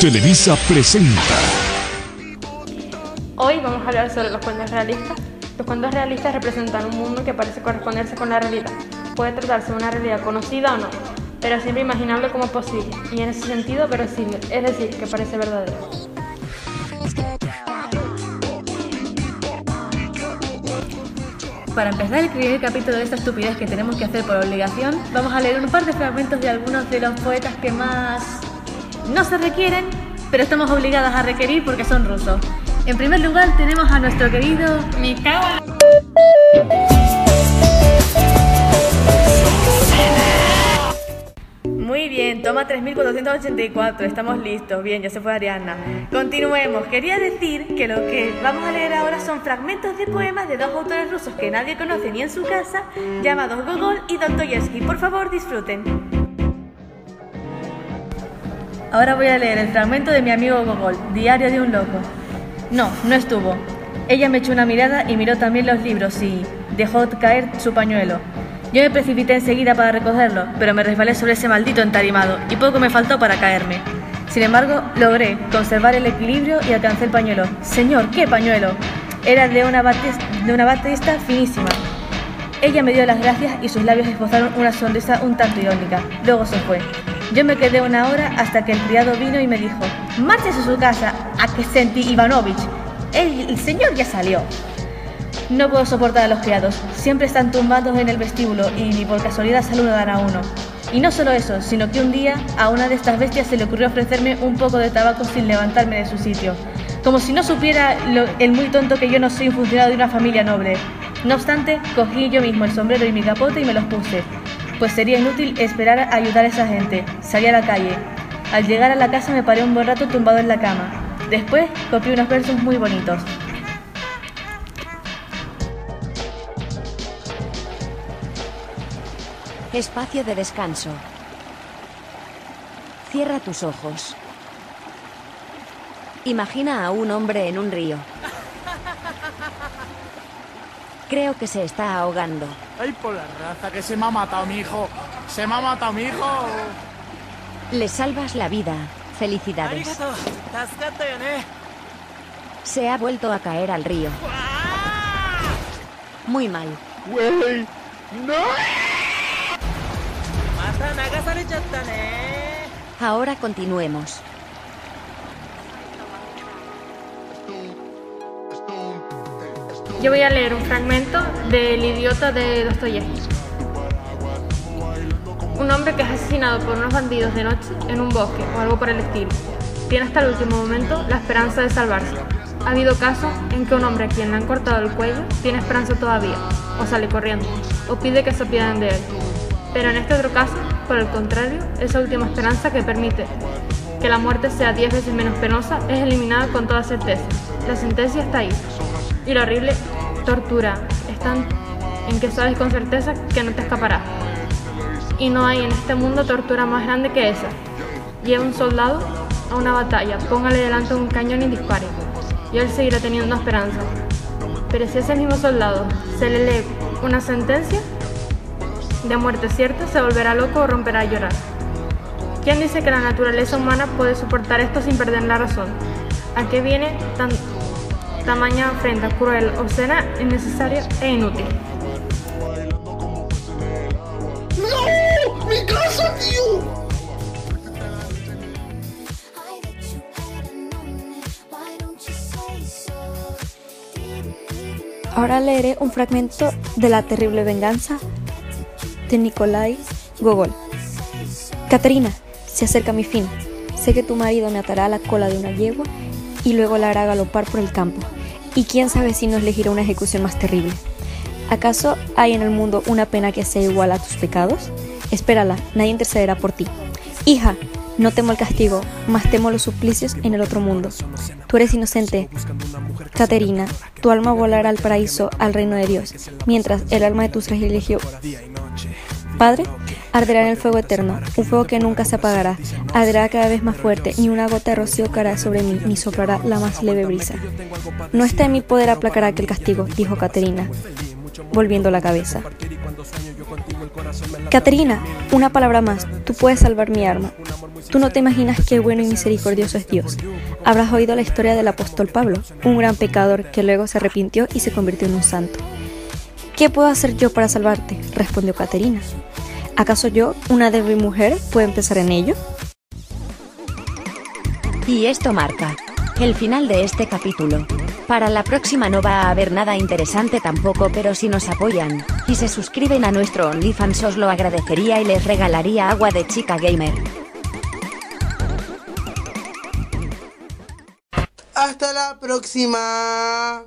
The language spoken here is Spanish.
Televisa presenta. Hoy vamos a hablar sobre los cuentos realistas. Los cuentos realistas representan un mundo que parece corresponderse con la realidad. Puede tratarse de una realidad conocida o no, pero siempre imaginable como posible, y en ese sentido verosímil, es decir, que parece verdadero. Para empezar el primer capítulo de esta estupidez que tenemos que hacer por obligación, vamos a leer un par de fragmentos de algunos de los poetas que más no se requieren, pero estamos obligadas a requerir porque son rusos. En primer lugar tenemos a nuestro querido Mikao. Muy bien, toma 3484, estamos listos. Bien, ya se fue Ariana. Continuemos. Quería decir que lo que vamos a leer ahora son fragmentos de poemas de dos autores rusos que nadie conoce ni en su casa, llamados Gogol y Dostoyevsky. Por favor, disfruten. Ahora voy a leer el fragmento de mi amigo Gogol, Diario de un loco. No, no estuvo. Ella me echó una mirada y miró también los libros y dejó caer su pañuelo. Yo me precipité enseguida para recogerlo, pero me resbalé sobre ese maldito entarimado y poco me faltó para caerme. Sin embargo, logré conservar el equilibrio y alcancé el pañuelo. Señor, ¿qué pañuelo? Era de una, batista, de una batista finísima. Ella me dio las gracias y sus labios esbozaron una sonrisa un tanto irónica. Luego se fue. Yo me quedé una hora hasta que el criado vino y me dijo, márchese a su casa, a que sentí Ivanovich. El, señor ya salió. No puedo soportar a los criados. Siempre están tumbados en el vestíbulo y ni por casualidad saludan a uno. Y no solo eso, sino que un día a una de estas bestias se le ocurrió ofrecerme un poco de tabaco sin levantarme de su sitio. Como si no supiera lo- el muy tonto que yo no soy un funcionario de una familia noble. No obstante, cogí yo mismo el sombrero y mi capote y me los puse. Pues sería inútil esperar a ayudar a esa gente. Salí a la calle. Al llegar a la casa me paré un buen rato tumbado en la cama. Después copié unos versos muy bonitos. Espacio de descanso. Cierra tus ojos. Imagina a un hombre en un río. Creo que se está ahogando. Ay, por la raza, que se me ha matado mi hijo. Se me ha matado mi hijo. Le salvas la vida. Felicidades. Se ha vuelto a caer al río. Muy mal. Güey, no. Ahora continuemos. Yo voy a leer un fragmento del idiota de Dostoyevsky. Un hombre que es asesinado por unos bandidos de noche en un bosque o algo por el estilo. Tiene hasta el último momento la esperanza de salvarse. Ha habido casos en que un hombre a quien le han cortado el cuello tiene esperanza todavía, o sale corriendo, o pide que se apiaden de él. Pero en este otro caso, por el contrario, esa última esperanza que permite que la muerte sea diez veces menos penosa es eliminada con toda certeza. La sentencia está ahí. Y la horrible tortura está en que sabes con certeza que no te escaparás. Y no hay en este mundo tortura más grande que esa. Lleva un soldado a una batalla, póngale delante un cañón y dispare. Y él seguirá teniendo esperanza. Pero si ese mismo soldado se le lee una sentencia de muerte cierta, se volverá loco o romperá a llorar. ¿Quién dice que la naturaleza humana puede soportar esto sin perder la razón? ¿A qué viene tan tamaña afrenta cruel, obscena, innecesaria e inútil? ¡No! ¡Mi casa, tío! Ahora leeré un fragmento de La terrible venganza de Nikolai Gogol. Caterina, se acerca mi fin. Sé que tu marido me atará a la cola de una yegua y luego la hará galopar por el campo. Y quién sabe si nos elegirá una ejecución más terrible. ¿Acaso hay en el mundo una pena que sea igual a tus pecados? Espérala, nadie intercederá por ti. Hija, no temo el castigo, mas temo los suplicios en el otro mundo. Tú eres inocente, Caterina, tu alma volará al paraíso, al reino de Dios, mientras el alma de tu sacrilegio Padre, arderá en el fuego eterno, un fuego que nunca se apagará, arderá cada vez más fuerte, ni una gota de rocío caerá sobre mí, ni soplará la más leve brisa. No está en mi poder aplacar aquel castigo, dijo Caterina, volviendo la cabeza. Caterina, una palabra más, tú puedes salvar mi arma. Tú no te imaginas qué bueno y misericordioso es Dios. Habrás oído la historia del apóstol Pablo, un gran pecador que luego se arrepintió y se convirtió en un santo. ¿Qué puedo hacer yo para salvarte? respondió Caterina. ¿Acaso yo, una débil mujer, puedo empezar en ello? Y esto marca el final de este capítulo. Para la próxima no va a haber nada interesante tampoco, pero si nos apoyan y se suscriben a nuestro OnlyFans os lo agradecería y les regalaría agua de chica gamer. Hasta la próxima.